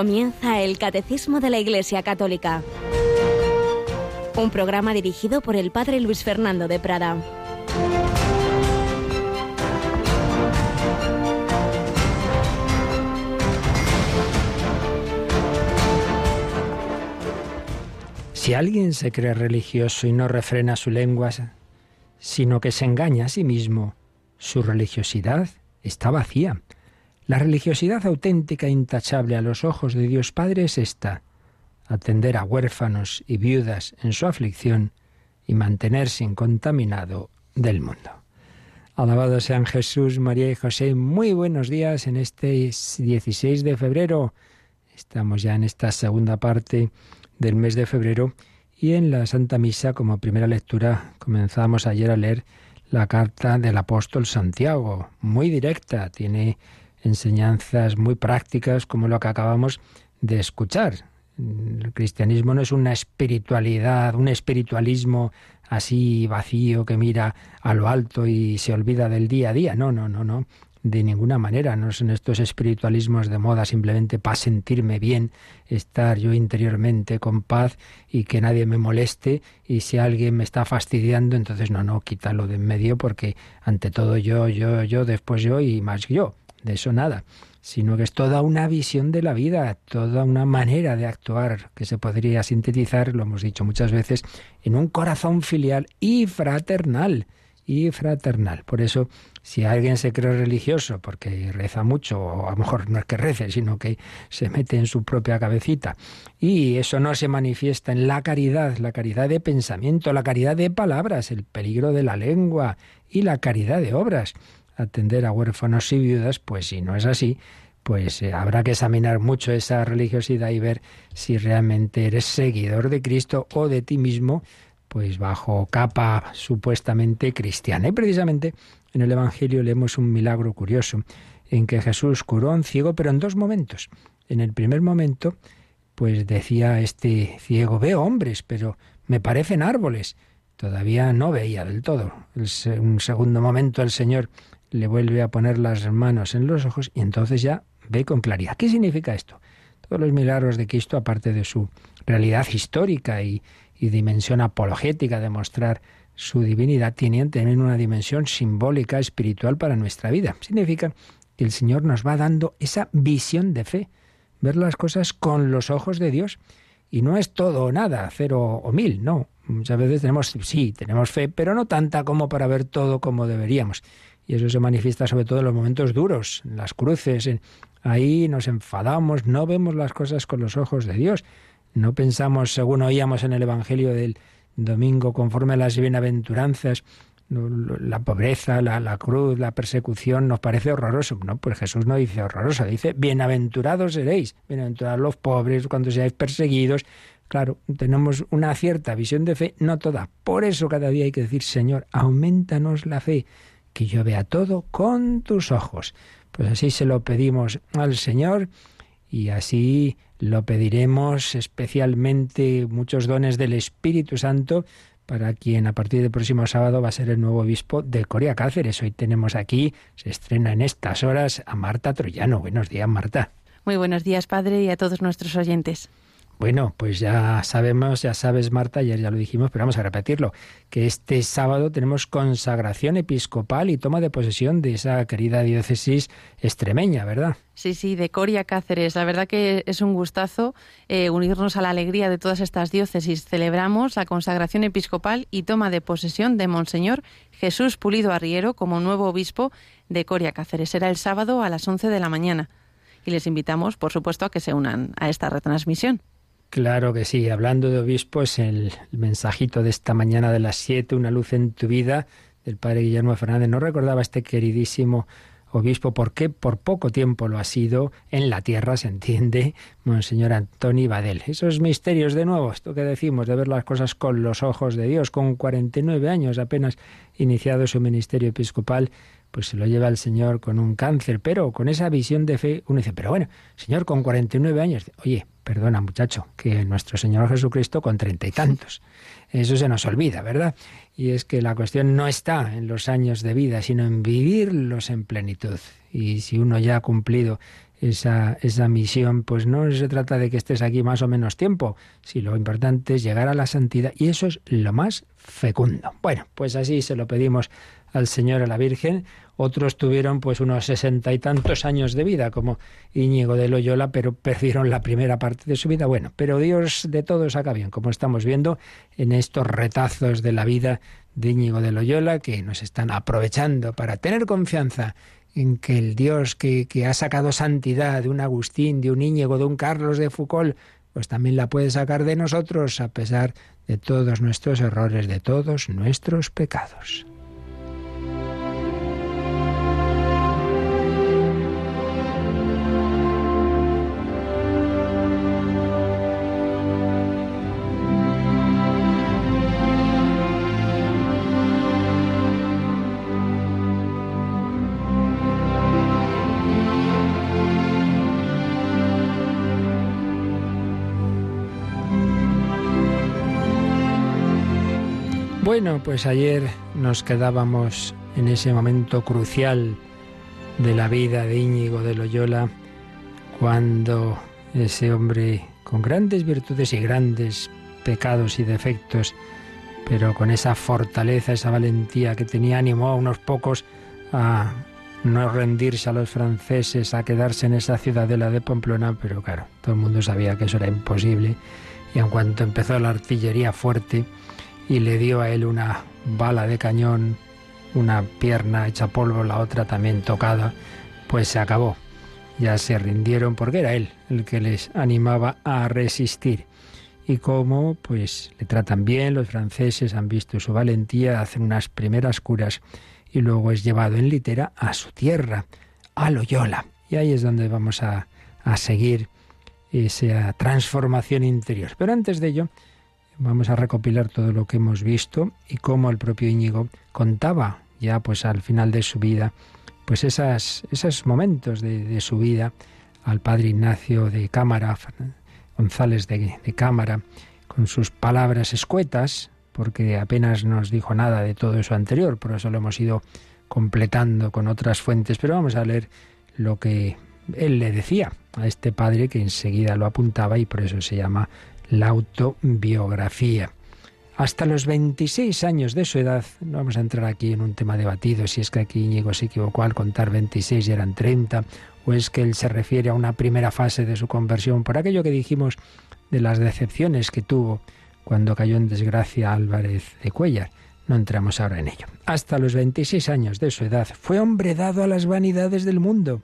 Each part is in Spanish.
Comienza el Catecismo de la Iglesia Católica. Un programa dirigido por el Padre Luis Fernando de Prada. Si alguien se cree religioso y no refrena su lengua, sino que se engaña a sí mismo, su religiosidad está vacía. La religiosidad auténtica e intachable a los ojos de Dios Padre es esta, atender a huérfanos y viudas en su aflicción y mantenerse incontaminado del mundo. Alabado sean Jesús, María y José. Muy buenos días en este 16 de febrero. Estamos ya en esta segunda parte del mes de febrero y en la Santa Misa como primera lectura comenzamos ayer a leer la carta del apóstol Santiago, muy directa, tiene enseñanzas muy prácticas como lo que acabamos de escuchar. El cristianismo no es una espiritualidad, un espiritualismo así vacío que mira a lo alto y se olvida del día a día. No, no, no, no. De ninguna manera. No son estos espiritualismos de moda simplemente para sentirme bien, estar yo interiormente con paz y que nadie me moleste. Y si alguien me está fastidiando, entonces no, no, quítalo de en medio porque ante todo yo, yo, yo, después yo y más yo de eso nada, sino que es toda una visión de la vida, toda una manera de actuar que se podría sintetizar, lo hemos dicho muchas veces, en un corazón filial y fraternal. Y fraternal. Por eso, si alguien se cree religioso porque reza mucho, o a lo mejor no es que rece, sino que se mete en su propia cabecita, y eso no se manifiesta en la caridad, la caridad de pensamiento, la caridad de palabras, el peligro de la lengua y la caridad de obras, atender a huérfanos y viudas, pues si no es así, pues eh, habrá que examinar mucho esa religiosidad y ver si realmente eres seguidor de Cristo o de ti mismo, pues bajo capa supuestamente cristiana. Y precisamente en el Evangelio leemos un milagro curioso en que Jesús curó a un ciego, pero en dos momentos. En el primer momento, pues decía este ciego, veo hombres, pero me parecen árboles. Todavía no veía del todo. En un segundo momento el Señor le vuelve a poner las manos en los ojos y entonces ya ve con claridad. ¿Qué significa esto? Todos los milagros de Cristo, aparte de su realidad histórica y, dimensión apologética de mostrar su divinidad, tienen también una dimensión simbólica, espiritual para nuestra vida. Significa que el Señor nos va dando esa visión de fe, ver las cosas con los ojos de Dios. Y no es todo o nada, cero o mil, no. Muchas veces tenemos, sí, tenemos fe, pero no tanta como para ver todo como deberíamos. Y eso se manifiesta sobre todo en los momentos duros, en las cruces. ahí nos enfadamos, no vemos las cosas con los ojos de Dios. No pensamos, según oíamos en el Evangelio del domingo, conforme a las bienaventuranzas, la pobreza, la, la, cruz, la persecución nos parece horroroso. No, pues Jesús no dice horroroso, dice bienaventurados seréis, bienaventurados los pobres cuando seáis perseguidos. Claro, tenemos una cierta visión de fe, no toda. Por eso cada día hay que decir, Señor, aumentanos la fe que yo vea todo con tus ojos. Pues así se lo pedimos al Señor y así lo pediremos especialmente muchos dones del Espíritu Santo para quien a partir del próximo sábado va a ser el nuevo obispo de Corea Cáceres. Hoy tenemos aquí, se estrena en estas horas, a Marta Troyano. Buenos días, Marta. Muy buenos días, Padre, y a todos nuestros oyentes. Bueno, pues ya sabemos, ya sabes Marta, ayer ya lo dijimos, pero vamos a repetirlo, que este sábado tenemos consagración episcopal y toma de posesión de esa querida diócesis extremeña, ¿verdad? Sí, sí, de Coria Cáceres. La verdad que es un gustazo eh, unirnos a la alegría de todas estas diócesis. Celebramos la consagración episcopal y toma de posesión de Monseñor Jesús Pulido Arriero como nuevo obispo de Coria Cáceres. Será el sábado a las 11 de la mañana. Y les invitamos, por supuesto, a que se unan a esta retransmisión. Claro que sí. Hablando de obispos, el, mensajito de esta mañana de las siete, una luz en tu vida, del padre Guillermo Fernández. No recordaba este queridísimo obispo, porque por poco tiempo lo ha sido en la tierra, se entiende, Monseñor Antoni Badel. Esos misterios, de nuevo, esto que decimos, de ver las cosas con los ojos de Dios, con 49 años apenas iniciado su ministerio episcopal, pues se lo lleva el Señor con un cáncer, pero con esa visión de fe, uno dice, pero bueno, Señor, con 49 años, oye, perdona muchacho, que nuestro Señor Jesucristo con treinta y tantos. Eso se nos olvida, ¿verdad? Y es que la cuestión no está en los años de vida, sino en vivirlos en plenitud. Y si uno ya ha cumplido esa, esa misión, pues no se trata de que estés aquí más o menos tiempo, si lo importante es llegar a la santidad y eso es lo más fecundo. Bueno, pues así se lo pedimos al Señor, a la Virgen. Otros tuvieron pues unos sesenta y tantos años de vida, como Íñigo de Loyola, pero perdieron la primera parte de su vida. Bueno, pero Dios de todo saca bien, como estamos viendo en estos retazos de la vida de Íñigo de Loyola, que nos están aprovechando para tener confianza en que el Dios que, que ha sacado santidad de un Agustín, de un Íñigo, de un Carlos de Foucault, pues también la puede sacar de nosotros a pesar de todos nuestros errores, de todos nuestros pecados. Bueno, pues ayer nos quedábamos en ese momento crucial de la vida de Íñigo de Loyola, cuando ese hombre con grandes virtudes y grandes pecados y defectos, pero con esa fortaleza, esa valentía que tenía, animó a unos pocos a no rendirse a los franceses, a quedarse en esa ciudadela de Pamplona, pero claro, todo el mundo sabía que eso era imposible. Y en cuanto empezó la artillería fuerte, y le dio a él una bala de cañón, una pierna hecha polvo, la otra también tocada, pues se acabó. Ya se rindieron porque era él el que les animaba a resistir. Y como pues le tratan bien, los franceses han visto su valentía, hacen unas primeras curas y luego es llevado en litera a su tierra, a Loyola. Y ahí es donde vamos a, a seguir esa transformación interior. Pero antes de ello, vamos a recopilar todo lo que hemos visto y cómo el propio Íñigo contaba ya pues al final de su vida pues esos momentos de, su vida al padre Ignacio de Cámara, González de, de Cámara, con sus palabras escuetas, porque apenas nos dijo nada de todo eso anterior, por eso lo hemos ido completando con otras fuentes, pero vamos a leer lo que él le decía a este padre que enseguida lo apuntaba y por eso se llama la autobiografía. Hasta los 26 años de su edad, no vamos a entrar aquí en un tema debatido, si es que aquí Íñigo se equivocó al contar 26 y eran 30, o es que él se refiere a una primera fase de su conversión, por aquello que dijimos de las decepciones que tuvo cuando cayó en desgracia Álvarez de Cuellar. No entramos ahora en ello. Hasta los 26 años de su edad fue hombre dado a las vanidades del mundo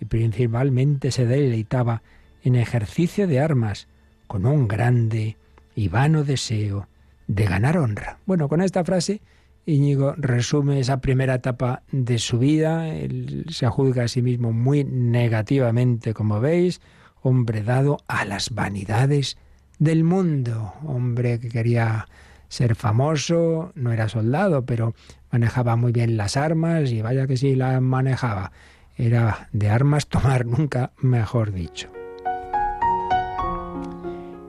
y principalmente se deleitaba en ejercicio de armas, con un grande y vano deseo de ganar honra. Bueno, con esta frase Íñigo resume esa primera etapa de su vida. Él se juzga a sí mismo muy negativamente, como veis, hombre dado a las vanidades del mundo, hombre que quería ser famoso, no era soldado, pero manejaba muy bien las armas y vaya que sí las manejaba. Era de armas tomar nunca, mejor dicho.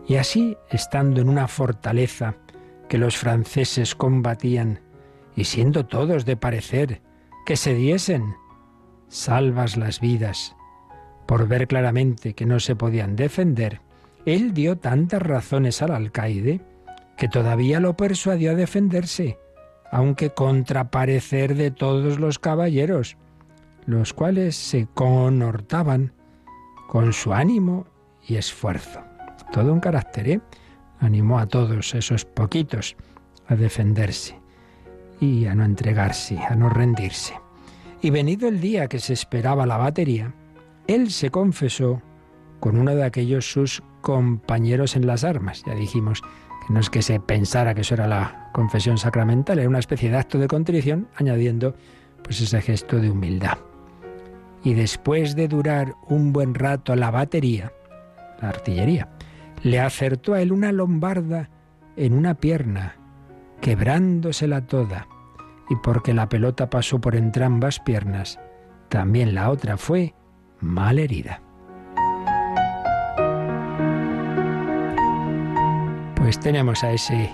Y así, estando en una fortaleza que los franceses combatían, y siendo todos de parecer que se diesen, salvas las vidas, por ver claramente que no se podían defender, él dio tantas razones al alcaide que todavía lo persuadió a defenderse, aunque contra parecer de todos los caballeros, los cuales se conhortaban con su ánimo y esfuerzo todo un carácter, ¿eh? Animó a todos esos poquitos a defenderse y a no entregarse, a no rendirse. Y venido el día que se esperaba la batería, él se confesó con uno de aquellos sus compañeros en las armas. Ya dijimos que no es que se pensara que eso era la confesión sacramental, era una especie de acto de contrición, añadiendo pues ese gesto de humildad. Y después de durar un buen rato la batería, la artillería, le acertó a él una lombarda en una pierna, quebrándosela toda, y porque la pelota pasó por entrambas piernas, también la otra fue mal herida. Pues tenemos a ese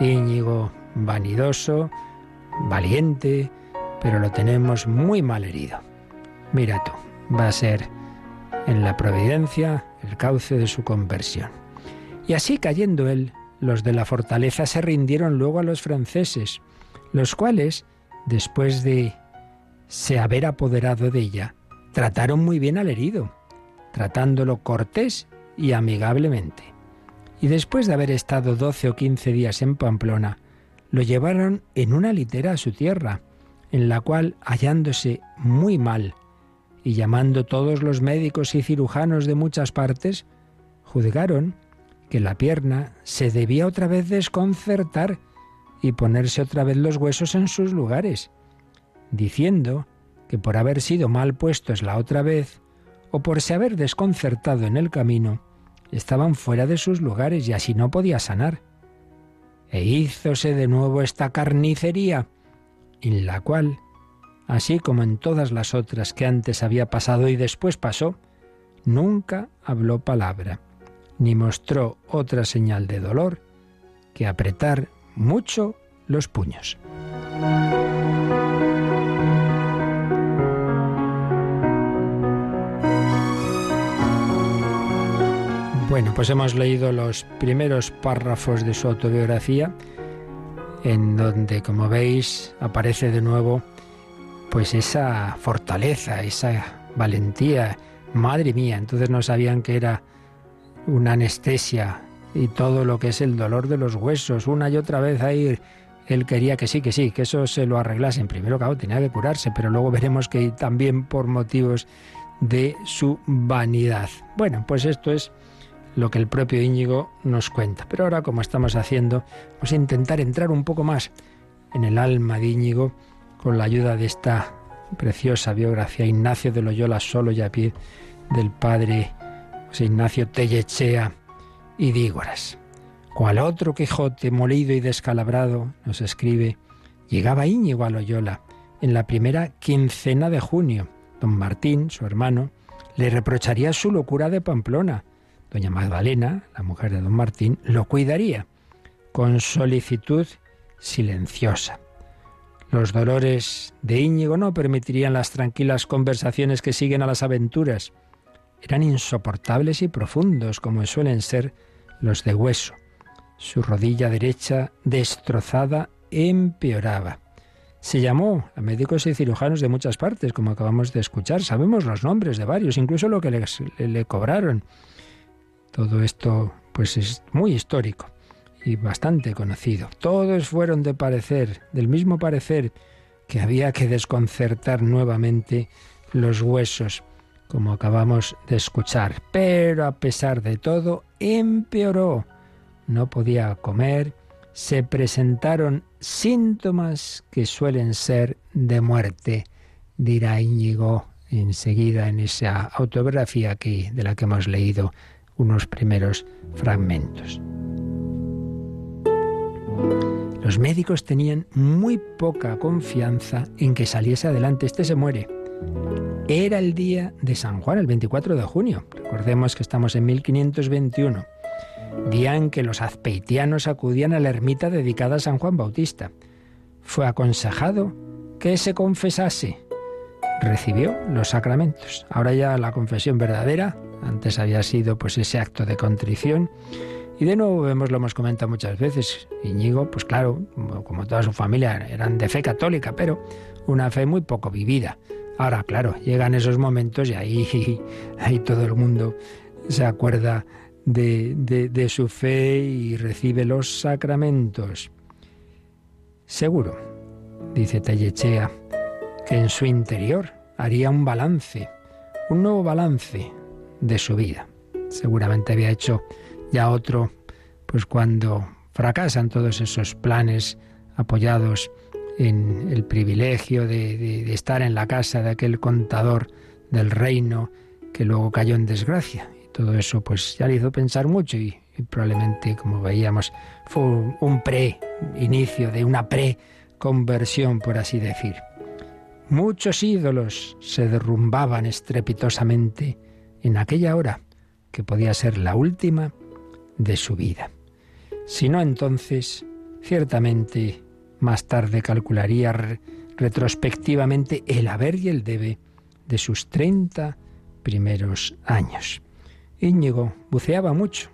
Íñigo vanidoso, valiente, pero lo tenemos muy mal herido. Mira tú, va a ser en la providencia el cauce de su conversión. Y así cayendo él, los de la fortaleza se rindieron luego a los franceses, los cuales, después de se haber apoderado de ella, trataron muy bien al herido, tratándolo cortés y amigablemente. Y después de haber estado doce o quince días en Pamplona, lo llevaron en una litera a su tierra, en la cual, hallándose muy mal, y llamando todos los médicos y cirujanos de muchas partes, juzgaron que la pierna se debía otra vez desconcertar y ponerse otra vez los huesos en sus lugares, diciendo que por haber sido mal puestos la otra vez, o por se haber desconcertado en el camino, estaban fuera de sus lugares y así no podía sanar. E hízose de nuevo esta carnicería, en la cual así como en todas las otras que antes había pasado y después pasó, nunca habló palabra, ni mostró otra señal de dolor que apretar mucho los puños. Bueno, pues hemos leído los primeros párrafos de su autobiografía, en donde, como veis, aparece de nuevo pues esa fortaleza, esa valentía. Madre mía, entonces no sabían que era una anestesia y todo lo que es el dolor de los huesos. Una y otra vez ahí él quería que sí, que sí, que eso se lo arreglasen. Primero, claro, tenía que curarse, pero luego veremos que también por motivos de su vanidad. Bueno, pues esto es lo que el propio Íñigo nos cuenta. Pero ahora, como estamos haciendo, vamos a intentar entrar un poco más en el alma de Íñigo con la ayuda de esta preciosa biografía Ignacio de Loyola solo y a pie del padre Ignacio Tellechea y Dígoras. Cual otro Quijote molido y descalabrado, nos escribe, llegaba Íñigo a Loyola en la primera quincena de junio. Don Martín, su hermano, le reprocharía su locura de Pamplona. Doña Magdalena, la mujer de don Martín, lo cuidaría con solicitud silenciosa. Los dolores de Íñigo no permitirían las tranquilas conversaciones que siguen a las aventuras. Eran insoportables y profundos, como suelen ser los de hueso. Su rodilla derecha, destrozada, empeoraba. Se llamó a médicos y cirujanos de muchas partes, como acabamos de escuchar. Sabemos los nombres de varios, incluso lo que le, le cobraron. Todo esto, pues, es muy histórico y bastante conocido. Todos fueron de parecer, del mismo parecer, que había que desconcertar nuevamente los huesos, como acabamos de escuchar. Pero a pesar de todo, empeoró. No podía comer, se presentaron síntomas que suelen ser de muerte, dirá Íñigo enseguida en esa autobiografía que, de la que hemos leído unos primeros fragmentos. Los médicos tenían muy poca confianza en que saliese adelante. Este se muere. Era el día de San Juan, el 24 de junio. Recordemos que estamos en 1521, día en que los azpeitianos acudían a la ermita dedicada a San Juan Bautista. Fue aconsejado que se confesase. Recibió los sacramentos. Ahora ya la confesión verdadera, antes había sido pues ese acto de contrición y de nuevo vemos, lo hemos comentado muchas veces, Íñigo, pues claro, como toda su familia, eran de fe católica, pero una fe muy poco vivida. Ahora, claro, llegan esos momentos y ahí, ahí todo el mundo se acuerda de, de su fe y recibe los sacramentos. Seguro, dice Tellechea, que en su interior haría un balance, un nuevo balance de su vida. Seguramente había hecho ya otro, pues cuando fracasan todos esos planes apoyados en el privilegio de, estar en la casa de aquel contador del reino que luego cayó en desgracia. Y todo eso pues ya le hizo pensar mucho y, probablemente, como veíamos, fue un pre-inicio de una pre-conversión, por así decir. Muchos ídolos se derrumbaban estrepitosamente en aquella hora, que podía ser la última de su vida. Si no, entonces, ciertamente, más tarde calcularía retrospectivamente el haber y el debe de sus treinta primeros años. Íñigo buceaba mucho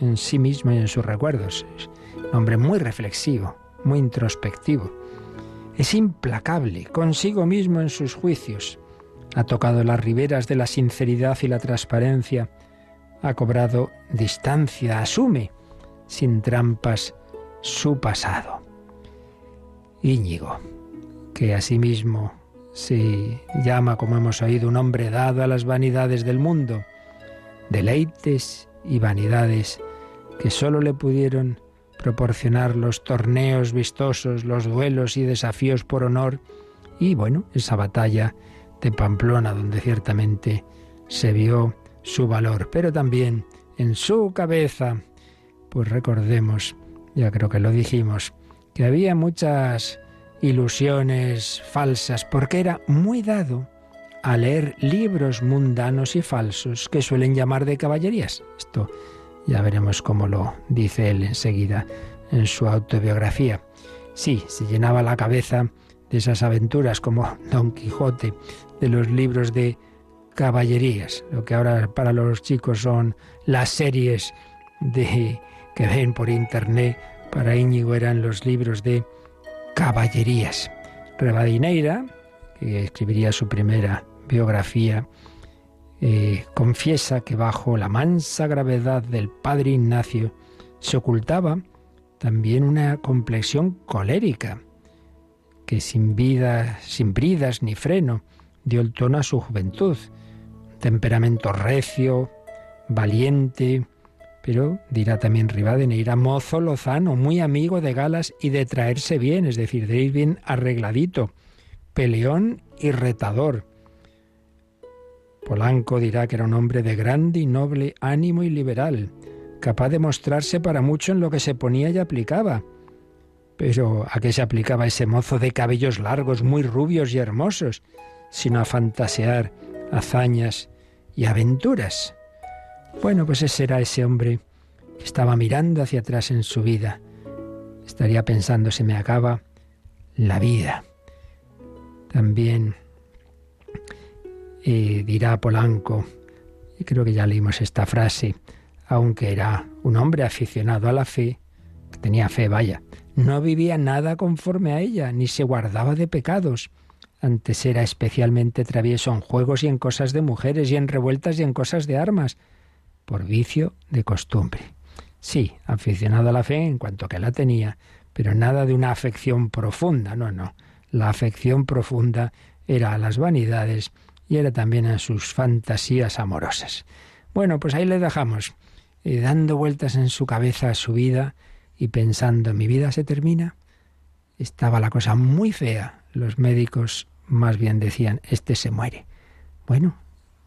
en sí mismo y en sus recuerdos. Es un hombre muy reflexivo, muy introspectivo. Es implacable consigo mismo en sus juicios. Ha tocado las riberas de la sinceridad y la transparencia. Ha cobrado distancia, asume, sin trampas, su pasado. Íñigo, que asimismo se llama, como hemos oído, un hombre dado a las vanidades del mundo, deleites y vanidades que sólo le pudieron proporcionar los torneos vistosos, los duelos y desafíos por honor, y bueno, esa batalla de Pamplona, donde ciertamente se vio su valor, pero también en su cabeza, pues recordemos, ya creo que lo dijimos, que había muchas ilusiones falsas, porque era muy dado a leer libros mundanos y falsos que suelen llamar de caballerías. Esto ya veremos cómo lo dice él enseguida en su autobiografía. Sí, se llenaba la cabeza de esas aventuras como Don Quijote, de los libros de caballerías, lo que ahora para los chicos son las series de que ven por internet, para Íñigo eran los libros de caballerías. Rebadineira, que escribiría su primera biografía, eh, confiesa que bajo la mansa gravedad del padre Ignacio se ocultaba también una complexión colérica, que sin vida, sin bridas ni freno, dio el tono a su juventud. Temperamento recio, valiente, pero dirá también Rivadeneira, mozo lozano, muy amigo de galas y de traerse bien, es decir, de ir bien arregladito, peleón y retador Polanco dirá que era un hombre de grande y noble ánimo y liberal, capaz de mostrarse para mucho en lo que se ponía y aplicaba. Pero ¿a qué se aplicaba ese mozo de cabellos largos, muy rubios y hermosos, sino a fantasear hazañas y aventuras? Bueno, pues ese era ese hombre que estaba mirando hacia atrás en su vida. Estaría pensando, se me acaba la vida. También y dirá Polanco, y creo que ya leímos esta frase, aunque era un hombre aficionado a la fe, que tenía fe, vaya, no vivía nada conforme a ella, ni se guardaba de pecados. Antes era especialmente travieso en juegos y en cosas de mujeres y en revueltas y en cosas de armas, por vicio de costumbre. Sí, aficionado a la fe en cuanto que la tenía, pero nada de una afección profunda, no, no. La afección profunda era a las vanidades y era también a sus fantasías amorosas. Bueno, pues ahí le dejamos, eh, dando vueltas en su cabeza a su vida y pensando, ¿mi vida se termina? Estaba la cosa muy fea. Los médicos más bien decían, este se muere. Bueno,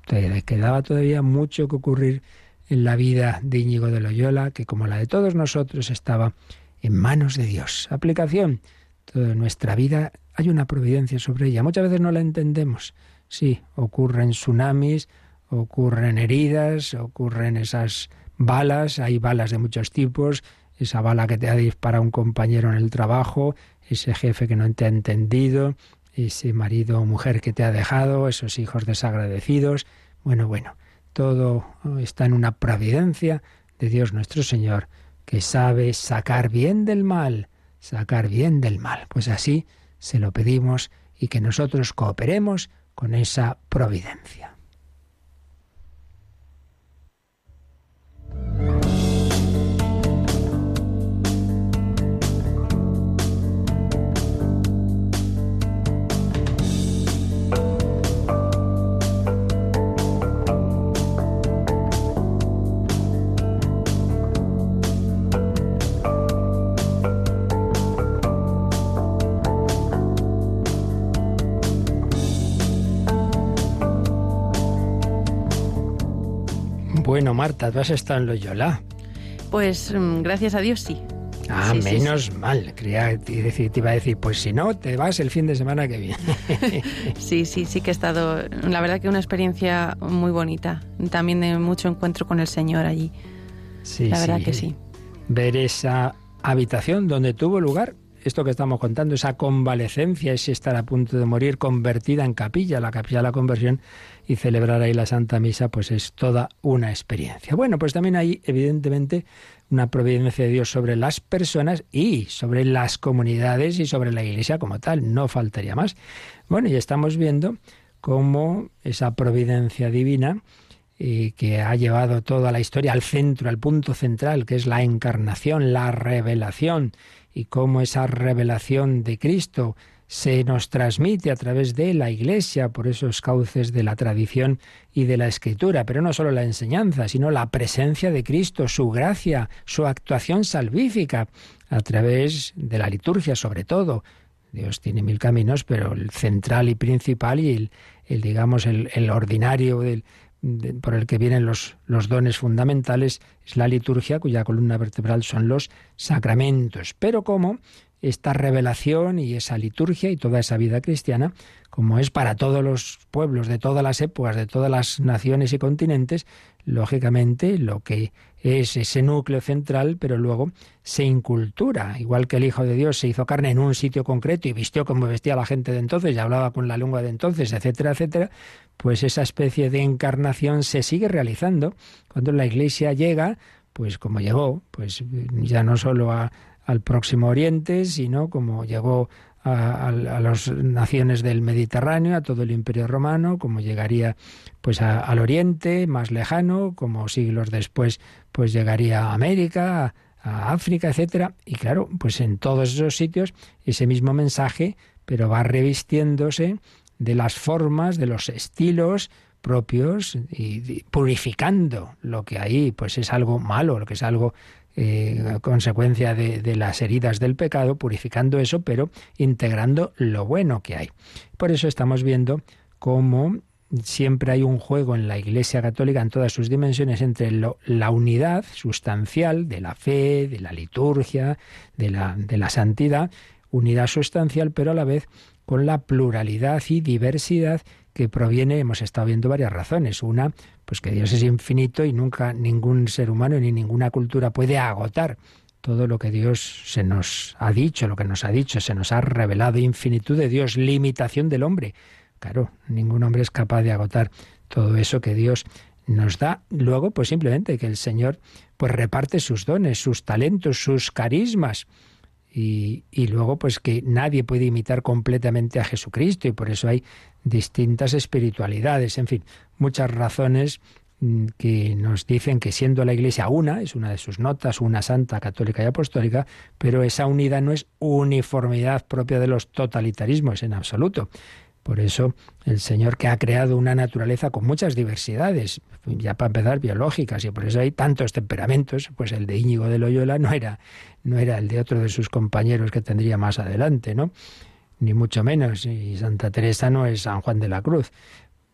le quedaba todavía mucho que ocurrir en la vida de Íñigo de Loyola, que como la de todos nosotros estaba en manos de Dios. Aplicación. Toda nuestra vida hay una providencia sobre ella. Muchas veces no la entendemos. Sí, ocurren tsunamis, ocurren heridas, ocurren esas balas, hay balas de muchos tipos, esa bala que te ha disparado un compañero en el trabajo, ese jefe que no te ha entendido, ese marido o mujer que te ha dejado, esos hijos desagradecidos. Bueno, bueno, todo está en una providencia de Dios nuestro Señor, que sabe sacar bien del mal, sacar bien del mal. Pues así se lo pedimos y que nosotros cooperemos con esa providencia. Bueno, Marta, tú has estado en Loyola. Pues mm, gracias a Dios sí. Ah, menos mal. Creía, te iba a decir, pues si no, te vas el fin de semana que viene. sí, sí, sí que he estado. La verdad que una experiencia muy bonita. También de mucho encuentro con el Señor allí. Sí, la verdad que sí. Ver esa habitación donde tuvo lugar esto que estamos contando, esa convalecencia, ese estar a punto de morir convertida en capilla, la capilla de la conversión y celebrar ahí la Santa Misa, pues es toda una experiencia. Bueno, pues también hay evidentemente una providencia de Dios sobre las personas y sobre las comunidades y sobre la Iglesia como tal, no faltaría más. Bueno, y estamos viendo cómo esa providencia divina y que ha llevado toda la historia al centro, al punto central, que es la encarnación, la revelación, y cómo esa revelación de Cristo se nos transmite a través de la Iglesia por esos cauces de la tradición y de la Escritura, pero no solo la enseñanza, sino la presencia de Cristo, su gracia, su actuación salvífica a través de la liturgia sobre todo. Dios tiene mil caminos, pero el central y principal y el, digamos el, el ordinario del, por el que vienen los, los dones fundamentales es la liturgia, cuya columna vertebral son los sacramentos. Pero como esta revelación y esa liturgia y toda esa vida cristiana, como es para todos los pueblos de todas las épocas, de todas las naciones y continentes, lógicamente lo que es ese núcleo central, pero luego se incultura, igual que el Hijo de Dios se hizo carne en un sitio concreto y vistió como vestía la gente de entonces y hablaba con la lengua de entonces, etcétera, etcétera, pues esa especie de encarnación se sigue realizando. Cuando la Iglesia llega, pues como llegó, pues ya no solo al próximo Oriente, sino como llegó a, las naciones del Mediterráneo, a todo el Imperio Romano, como llegaría pues al Oriente más lejano, como siglos después pues llegaría a América, a, África, etcétera, y claro, pues en todos esos sitios ese mismo mensaje, pero va revistiéndose de las formas, de los estilos propios y purificando lo que ahí pues es algo malo, lo que es algo eh, consecuencia de, las heridas del pecado, purificando eso, pero integrando lo bueno que hay. Por eso estamos viendo cómo siempre hay un juego en la Iglesia Católica en todas sus dimensiones entre la unidad sustancial de la fe, de la liturgia, de la, de la santidad, unidad sustancial, pero a la vez con la pluralidad y diversidad que proviene, hemos estado viendo varias razones. Una, pues que Dios es infinito y nunca ningún ser humano ni ninguna cultura puede agotar todo lo que Dios se nos ha dicho, lo que nos ha dicho, se nos ha revelado, infinitud de Dios, limitación del hombre. Claro, ningún hombre es capaz de agotar todo eso que Dios nos da. Luego, pues simplemente que el Señor pues reparte sus dones, sus talentos, sus carismas. Y, luego pues que nadie puede imitar completamente a Jesucristo y por eso hay distintas espiritualidades, en fin, muchas razones mm, que nos dicen que siendo la Iglesia una, es una de sus notas, una santa católica y apostólica, pero esa unidad no es uniformidad propia de los totalitarismos en absoluto. Por eso el Señor que ha creado una naturaleza con muchas diversidades, ya para empezar biológicas, y por eso hay tantos temperamentos, pues el de Íñigo de Loyola no era, no era el de otro de sus compañeros que tendría más adelante, ¿no? ni mucho menos, y Santa Teresa no es San Juan de la Cruz,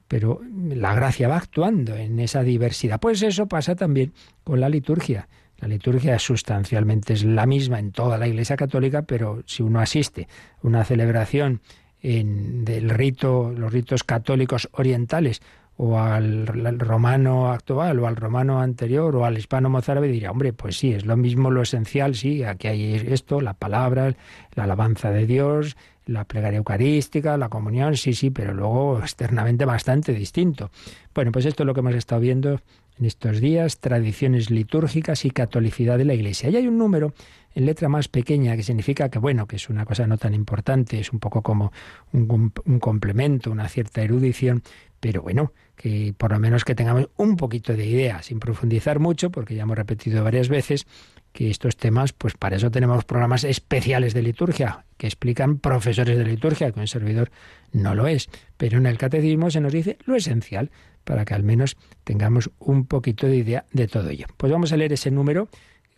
pero la gracia va actuando en esa diversidad. Pues eso pasa también con la liturgia. La liturgia sustancialmente es la misma en toda la Iglesia Católica, pero si uno asiste a una celebración en, del rito, los ritos católicos orientales, o al, romano actual o al romano anterior o al hispano mozárabe diría, hombre, pues sí, es lo mismo lo esencial, sí, aquí hay esto, la palabra, la alabanza de Dios, la plegaria eucarística, la comunión, sí, sí, pero luego externamente bastante distinto. Bueno, pues esto es lo que hemos estado viendo en estos días, tradiciones litúrgicas y catolicidad de la Iglesia. Y hay un número en letra más pequeña que significa que, bueno, que es una cosa no tan importante, es un poco como un, complemento, una cierta erudición, pero bueno, que por lo menos que tengamos un poquito de idea, sin profundizar mucho, porque ya hemos repetido varias veces que estos temas, pues para eso tenemos programas especiales de liturgia que explican profesores de liturgia, que un servidor no lo es, pero en el catecismo se nos dice lo esencial para que al menos tengamos un poquito de idea de todo ello. Pues vamos a leer ese número,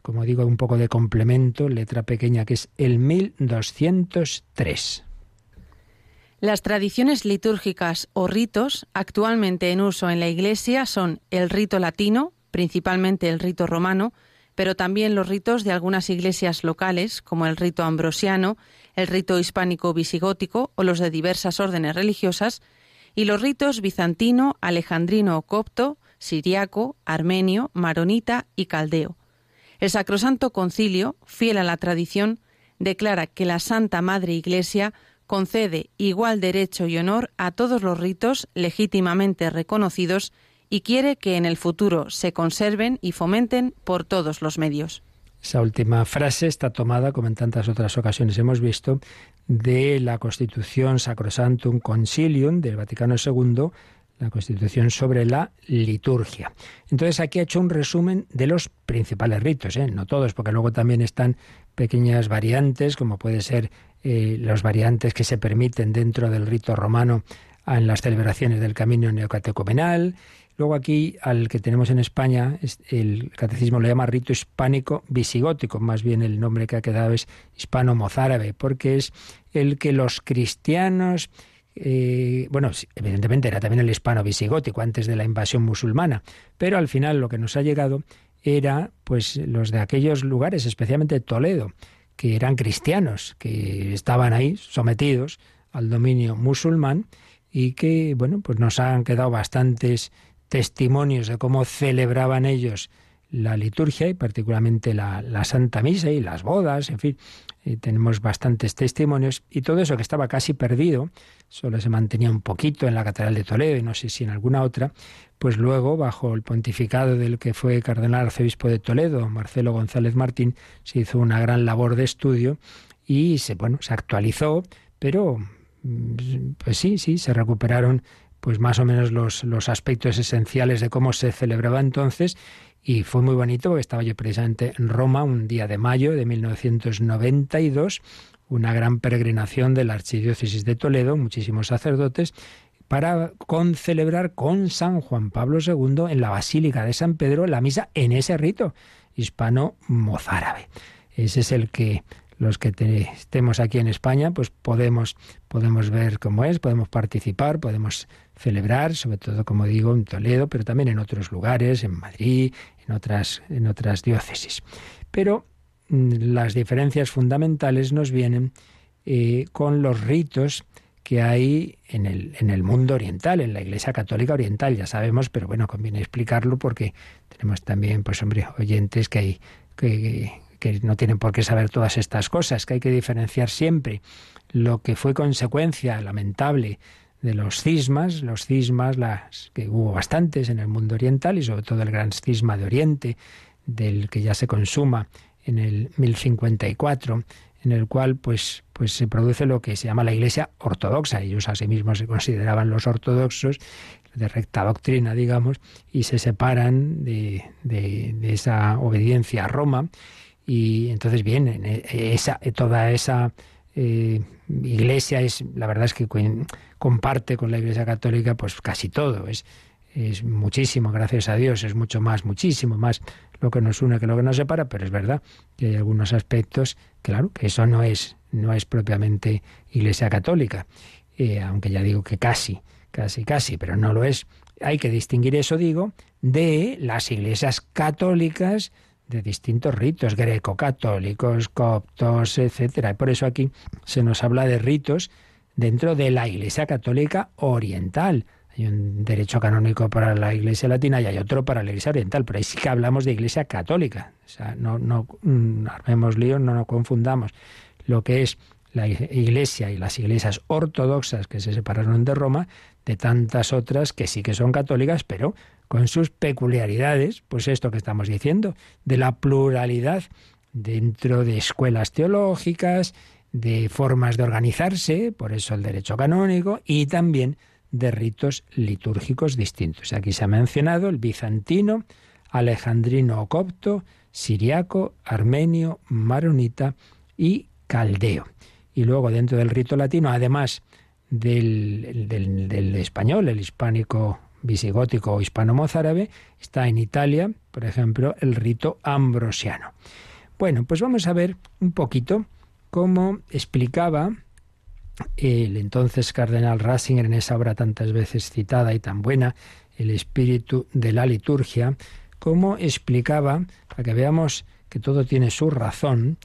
como digo, un poco de complemento, letra pequeña, que es el 1203. Las tradiciones litúrgicas o ritos actualmente en uso en la Iglesia son el rito latino, principalmente el rito romano, pero también los ritos de algunas iglesias locales, como el rito ambrosiano, el rito hispánico visigótico o los de diversas órdenes religiosas, y los ritos bizantino, alejandrino o copto, siriaco, armenio, maronita y caldeo. El Sacrosanto Concilio, fiel a la tradición, declara que la Santa Madre Iglesia concede igual derecho y honor a todos los ritos legítimamente reconocidos y quiere que en el futuro se conserven y fomenten por todos los medios. Esa última frase está tomada, como en tantas otras ocasiones hemos visto, de la Constitución Sacrosantum Concilium del Vaticano II, la Constitución sobre la liturgia. Entonces aquí ha hecho un resumen de los principales ritos, ¿eh? no todos, porque luego también están pequeñas variantes, como puede ser eh, las variantes que se permiten dentro del rito romano en las celebraciones del camino neocatecumenal. Luego aquí, al que tenemos en España, el catecismo lo llama rito hispánico visigótico, más bien el nombre que ha quedado es hispano-mozárabe, porque es el que los cristianos eh, bueno, evidentemente era también el hispano visigótico antes de la invasión musulmana, pero al final lo que nos ha llegado era pues los de aquellos lugares, especialmente Toledo, que eran cristianos, que estaban ahí sometidos al dominio musulmán y que, bueno, pues nos han quedado bastantes testimonios de cómo celebraban ellos la liturgia y particularmente la, la Santa Misa y las bodas, en fin, tenemos bastantes testimonios y todo eso que estaba casi perdido, solo se mantenía un poquito en la Catedral de Toledo y no sé si en alguna otra, pues luego, bajo el pontificado del que fue cardenal arzobispo de Toledo, Marcelo González Martín, se hizo una gran labor de estudio y se, bueno, se actualizó, pero mm, pues sí, sí, se recuperaron pues más o menos los, los aspectos esenciales de cómo se celebraba entonces y fue muy bonito porque estaba yo precisamente en Roma un día de mayo de 1992, una gran peregrinación de la Archidiócesis de Toledo, muchísimos sacerdotes, para concelebrar con San Juan Pablo II en la Basílica de San Pedro la misa en ese rito hispano-mozárabe. Ese es el que los que estemos aquí en España, pues podemos, podemos ver cómo es, podemos participar, podemos celebrar, sobre todo, como digo, en Toledo, pero también en otros lugares, en Madrid, en otras, en otras diócesis. Pero mm, las diferencias fundamentales nos vienen eh, con los ritos que hay en el, en el mundo oriental, en la Iglesia Católica Oriental, ya sabemos, pero bueno, conviene explicarlo porque tenemos también, pues hombre, oyentes que hay que, que no tienen por qué saber todas estas cosas, que hay que diferenciar siempre lo que fue consecuencia lamentable de los cismas, los cismas, las que hubo bastantes en el mundo oriental y sobre todo el gran cisma de Oriente, del que ya se consuma en el 1054, en el cual pues, pues se produce lo que se llama la Iglesia ortodoxa. Ellos asimismos se consideraban los ortodoxos de recta doctrina, digamos, y se separan de, de, esa obediencia a Roma y entonces, bien, e, esa, toda esa eh, iglesia es, la verdad es que comparte con la iglesia católica pues casi todo, es, es muchísimo, gracias a Dios, es mucho más, muchísimo más lo que nos une que lo que nos separa, pero es verdad que hay algunos aspectos, claro, que eso no es, no es propiamente iglesia católica, eh, aunque ya digo que casi, casi, casi, pero no lo es. Hay que distinguir eso, digo, de las iglesias católicas, de distintos ritos greco-católicos, coptos, etcétera. Y por eso aquí se nos habla de ritos dentro de la Iglesia Católica Oriental. Hay un derecho canónico para la Iglesia Latina y hay otro para la Iglesia Oriental, pero ahí sí que hablamos de Iglesia Católica. O sea, no, no mm, armemos líos, no nos confundamos. Lo que es la Iglesia y las iglesias ortodoxas que se separaron de Roma de tantas otras que sí que son católicas, pero con sus peculiaridades, pues esto que estamos diciendo, de la pluralidad dentro de escuelas teológicas, de formas de organizarse, por eso el derecho canónico, y también de ritos litúrgicos distintos. Aquí se ha mencionado el bizantino, alejandrino o copto, siriaco, armenio, maronita y caldeo. Y luego dentro del rito latino, además del, del, del español, el hispánico visigótico o hispano-mozárabe, está en Italia, por ejemplo, el rito ambrosiano. Bueno, pues vamos a ver un poquito cómo explicaba el entonces cardenal Ratzinger en esa obra tantas veces citada y tan buena, El espíritu de la liturgia, cómo explicaba, para que veamos que todo tiene su razón,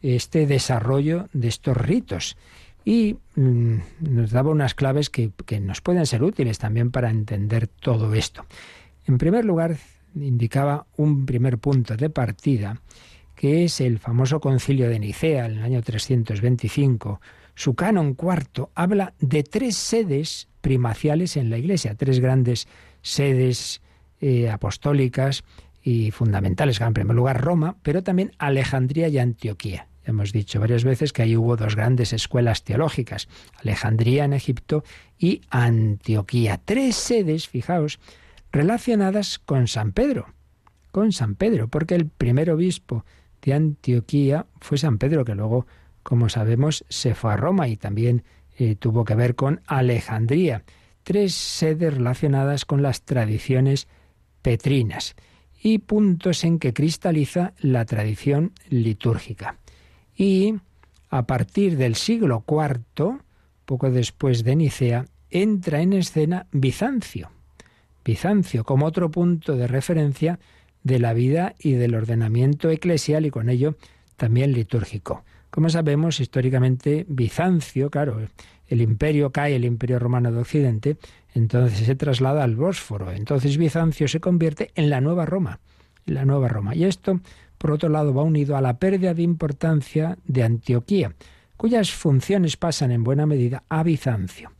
este desarrollo de estos ritos y mm, nos daba unas claves que, nos pueden ser útiles también para entender todo esto. En primer lugar, indicaba un primer punto de partida que es el famoso concilio de Nicea en el año 325, su canon cuarto habla de tres sedes primaciales en la Iglesia, tres grandes sedes eh, apostólicas y fundamentales, en primer lugar Roma, pero también Alejandría y Antioquía. Hemos dicho varias veces que ahí hubo dos grandes escuelas teológicas, Alejandría en Egipto y Antioquía. Tres sedes, fijaos, relacionadas con San Pedro, con San Pedro, porque el primer obispo de Antioquía fue San Pedro, que luego, como sabemos, se fue a Roma y también eh, tuvo que ver con Alejandría. Tres sedes relacionadas con las tradiciones petrinas y puntos en que cristaliza la tradición litúrgica. Y a partir del siglo IV, poco después de Nicea, entra en escena Bizancio. Bizancio como otro punto de referencia de la vida y del ordenamiento eclesial y con ello también litúrgico. Como sabemos, históricamente Bizancio, claro, el imperio cae, el imperio romano de Occidente, entonces se traslada al Bósforo. Entonces Bizancio se convierte en la nueva Roma, la nueva Roma. Y esto, por otro lado, va unido a la pérdida de importancia de Antioquía, cuyas funciones pasan en buena medida a Bizancio.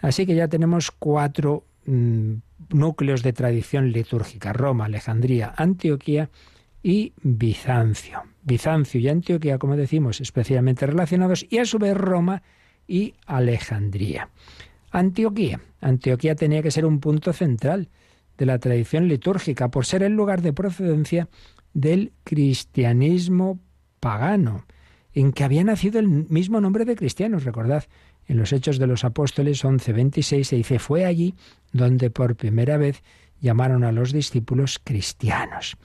Así que ya tenemos cuatro mm, núcleos de tradición litúrgica, Roma, Alejandría, Antioquía y Bizancio. Bizancio y Antioquía, como decimos, especialmente relacionados, y a su vez Roma y Alejandría. Antioquía. Antioquía tenía que ser un punto central de la tradición litúrgica por ser el lugar de procedencia del cristianismo pagano, en que había nacido el mismo nombre de cristianos. Recordad, en los Hechos de los Apóstoles 11:26 se dice, fue allí donde por primera vez llamaron a los discípulos cristianos.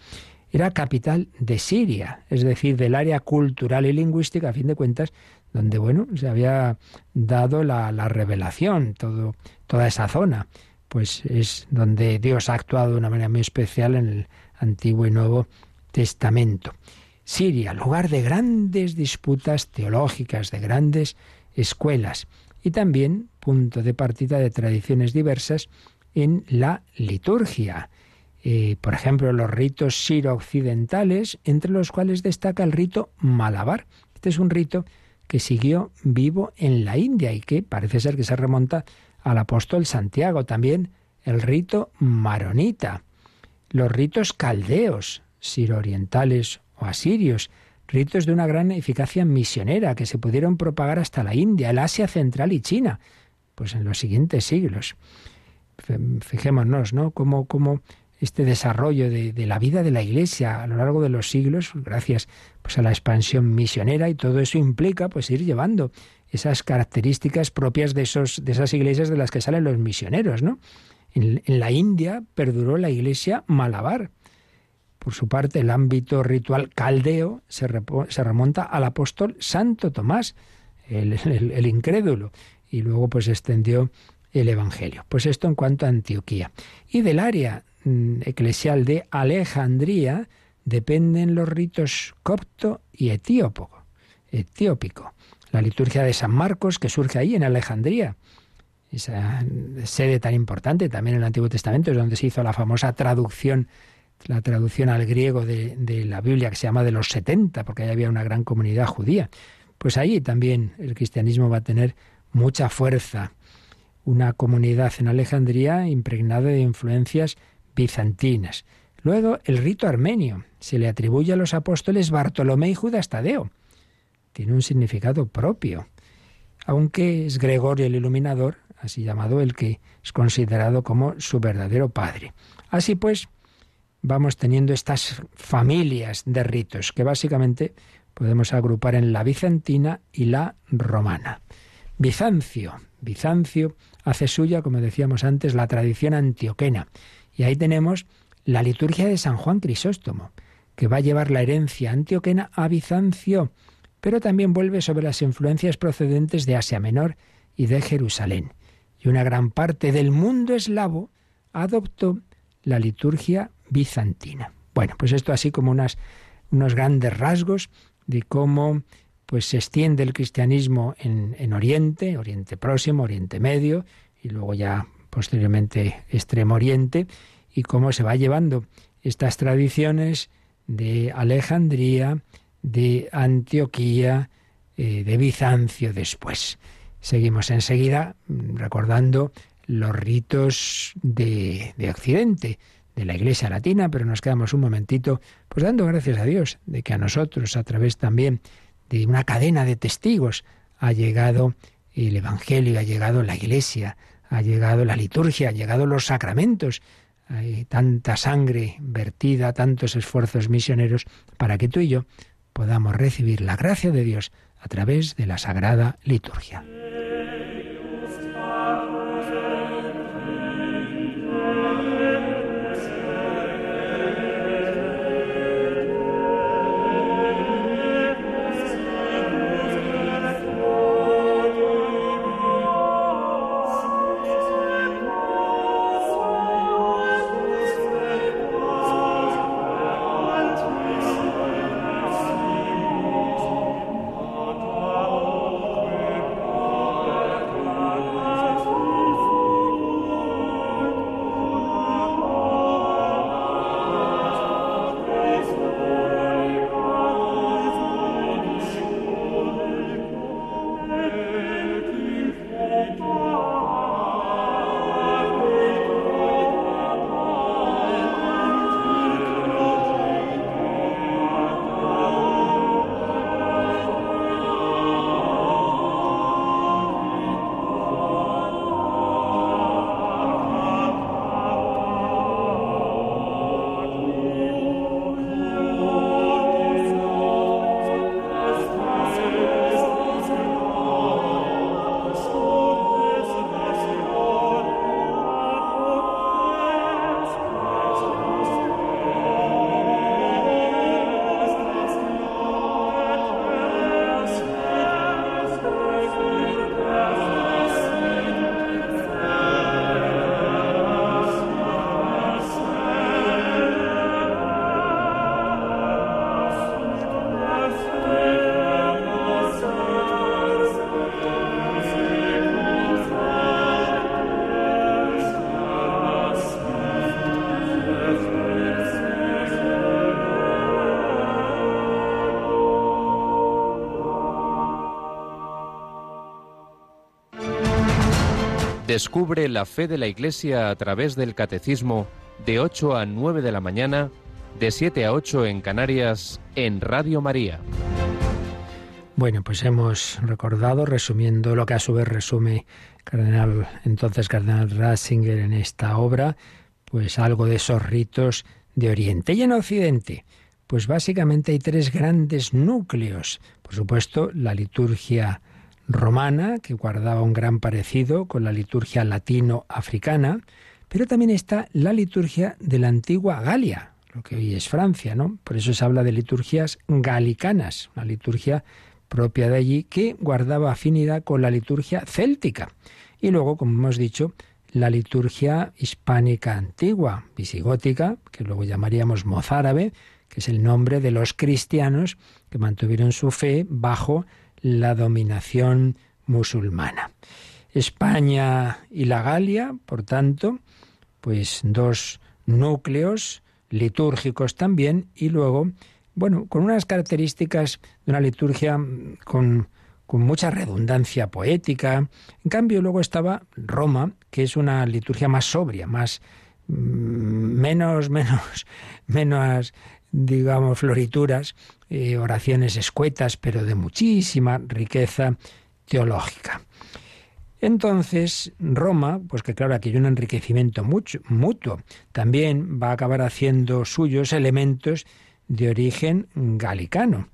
Era capital de Siria, es decir, del área cultural y lingüística, a fin de cuentas, donde bueno, se había dado la, revelación, todo, toda esa zona. Pues es donde Dios ha actuado de una manera muy especial en el Antiguo y Nuevo Testamento. Siria, lugar de grandes disputas teológicas, de grandes escuelas y también punto de partida de tradiciones diversas en la liturgia. Eh, por ejemplo, los ritos siro-occidentales, entre los cuales destaca el rito malabar. Este es un rito que siguió vivo en la India y que parece ser que se remonta al apóstol Santiago. También el rito maronita, los ritos caldeos, siro-orientales o asirios, ritos de una gran eficacia misionera que se pudieron propagar hasta la India, el Asia Central y China, pues en los siguientes siglos. Fijémonos, ¿no? Cómo, este desarrollo de, la vida de la Iglesia a lo largo de los siglos, gracias pues, a la expansión misionera, y todo eso implica pues ir llevando esas características propias de, esos, de esas iglesias de las que salen los misioneros, ¿no? En la India perduró la iglesia malabar, por su parte, el ámbito ritual caldeo se, remonta al apóstol Santo Tomás, el, incrédulo, y luego pues extendió el Evangelio. Pues esto en cuanto a Antioquía. Y del área mm, eclesial de Alejandría dependen los ritos copto y etíopo, etiópico. La liturgia de San Marcos que surge ahí en Alejandría, esa sede tan importante también en el Antiguo Testamento, es donde se hizo la famosa traducción la traducción al griego de, la Biblia que se llama de los 70, porque ahí había una gran comunidad judía. Pues ahí también el cristianismo va a tener mucha fuerza. Una comunidad en Alejandría impregnada de influencias bizantinas. Luego, el rito armenio. Se le atribuye a los apóstoles Bartolomé y Judas Tadeo. Tiene un significado propio. Aunque es Gregorio el Iluminador, así llamado, el que es considerado como su verdadero padre. Así pues, vamos teniendo estas familias de ritos que básicamente podemos agrupar en la bizantina y la romana. Bizancio. Bizancio hace suya, como decíamos antes, la tradición antioquena. Y ahí tenemos la liturgia de San Juan Crisóstomo, que va a llevar la herencia antioquena a Bizancio, pero también vuelve sobre las influencias procedentes de Asia Menor y de Jerusalén. Y una gran parte del mundo eslavo adoptó la liturgia bizantina. Bueno, pues esto así como unas, unos grandes rasgos de cómo pues se extiende el cristianismo en, en Oriente, Oriente Próximo, Oriente Medio, y luego ya posteriormente Extremo Oriente, y cómo se va llevando estas tradiciones de Alejandría, de Antioquía, eh, de Bizancio después. Seguimos enseguida mm, recordando los ritos de, de Occidente, de la Iglesia Latina, pero nos quedamos un momentito, pues dando gracias a Dios de que a nosotros, a través también de una cadena de testigos, ha llegado el Evangelio, ha llegado la Iglesia, ha llegado la liturgia, han llegado los sacramentos. Hay tanta sangre vertida, tantos esfuerzos misioneros para que tú y yo podamos recibir la gracia de Dios a través de la sagrada liturgia. Descubre la fe de la Iglesia a través del Catecismo de 8 a 9 de la mañana, de 7 a 8 en Canarias, en Radio María. Bueno, pues hemos recordado, resumiendo lo que a su vez resume Cardenal, entonces Cardenal Ratzinger en esta obra, pues algo de esos ritos de Oriente. Y en Occidente, pues básicamente hay tres grandes núcleos. Por supuesto, la liturgia romana, que guardaba un gran parecido con la liturgia latino-africana, pero también está la liturgia de la antigua Galia, lo que hoy es Francia, ¿no? Por eso se habla de liturgias galicanas, una liturgia propia de allí que guardaba afinidad con la liturgia céltica. Y luego, como hemos dicho, la liturgia hispánica antigua, visigótica, que luego llamaríamos mozárabe, que es el nombre de los cristianos que mantuvieron su fe bajo la dominación musulmana. España y la Galia, por tanto, pues dos núcleos litúrgicos también y luego, bueno, con unas características de una liturgia con, con mucha redundancia poética. En cambio, luego estaba Roma, que es una liturgia más sobria, más mm, menos, menos, menos digamos, florituras, eh, oraciones escuetas, pero de muchísima riqueza teológica. Entonces, Roma, pues que claro, aquí hay un enriquecimiento mucho, mutuo, también va a acabar haciendo suyos elementos de origen galicano.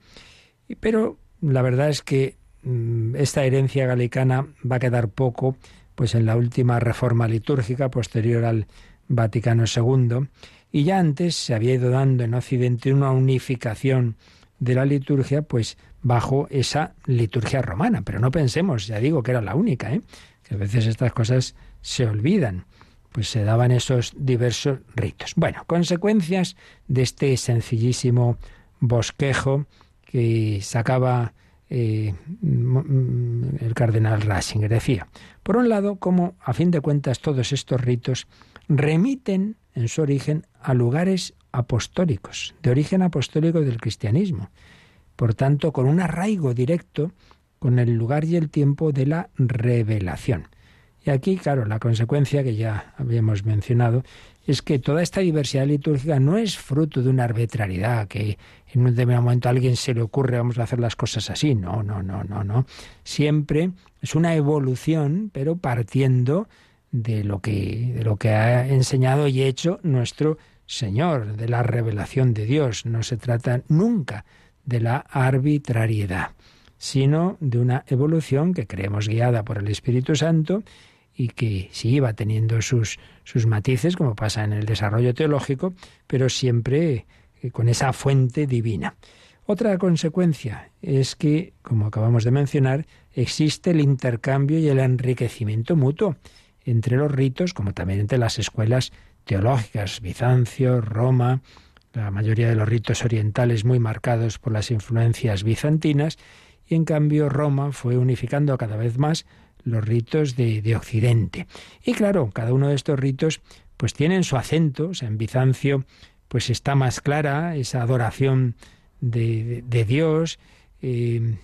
Pero la verdad es que mm, esta herencia galicana va a quedar poco pues en la última reforma litúrgica posterior al Vaticano II y ya antes se había ido dando en Occidente una unificación de la liturgia, pues bajo esa liturgia romana. Pero no pensemos, ya digo que era la única, ¿eh? que a veces estas cosas se olvidan. Pues se daban esos diversos ritos. Bueno, consecuencias de este sencillísimo bosquejo que sacaba eh, el cardenal Ratzinger. Decía, por un lado, como a fin de cuentas todos estos ritos remiten en su origen a lugares apostólicos, de origen apostólico del cristianismo. Por tanto, con un arraigo directo con el lugar y el tiempo de la revelación. Y aquí, claro, la consecuencia que ya habíamos mencionado es que toda esta diversidad litúrgica no es fruto de una arbitrariedad, que en un determinado momento a alguien se le ocurre vamos a hacer las cosas así. No, no, no, no, no. Siempre es una evolución, pero partiendo de lo que, de lo que ha enseñado y hecho nuestro Señor, de la revelación de Dios. No se trata nunca de la arbitrariedad, sino de una evolución que creemos guiada por el Espíritu Santo y que sí va teniendo sus, sus matices, como pasa en el desarrollo teológico, pero siempre eh, con esa fuente divina. Otra consecuencia es que, como acabamos de mencionar, existe el intercambio y el enriquecimiento mutuo entre los ritos, como también entre las escuelas teológicas, Bizancio, Roma, la mayoría de los ritos orientales muy marcados por las influencias bizantinas, y en cambio Roma fue unificando cada vez más los ritos de, Occidente. Y claro, cada uno de estos ritos pues tienen su acento, o sea, en Bizancio pues está más clara esa adoración de, Dios eh,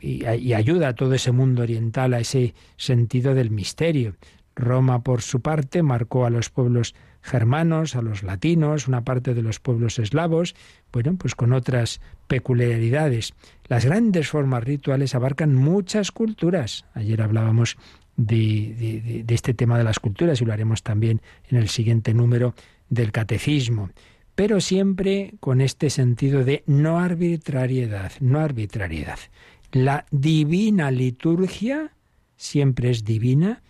y, ayuda a todo ese mundo oriental a ese sentido del misterio. Roma, por su parte, marcó a los pueblos germanos, a los latinos, una parte de los pueblos eslavos, bueno, pues con otras peculiaridades. Las grandes formas rituales abarcan muchas culturas. Ayer hablábamos de, este tema de las culturas y lo haremos también en el siguiente número del catecismo. Pero siempre con este sentido de no arbitrariedad, no arbitrariedad. La divina liturgia siempre es divina,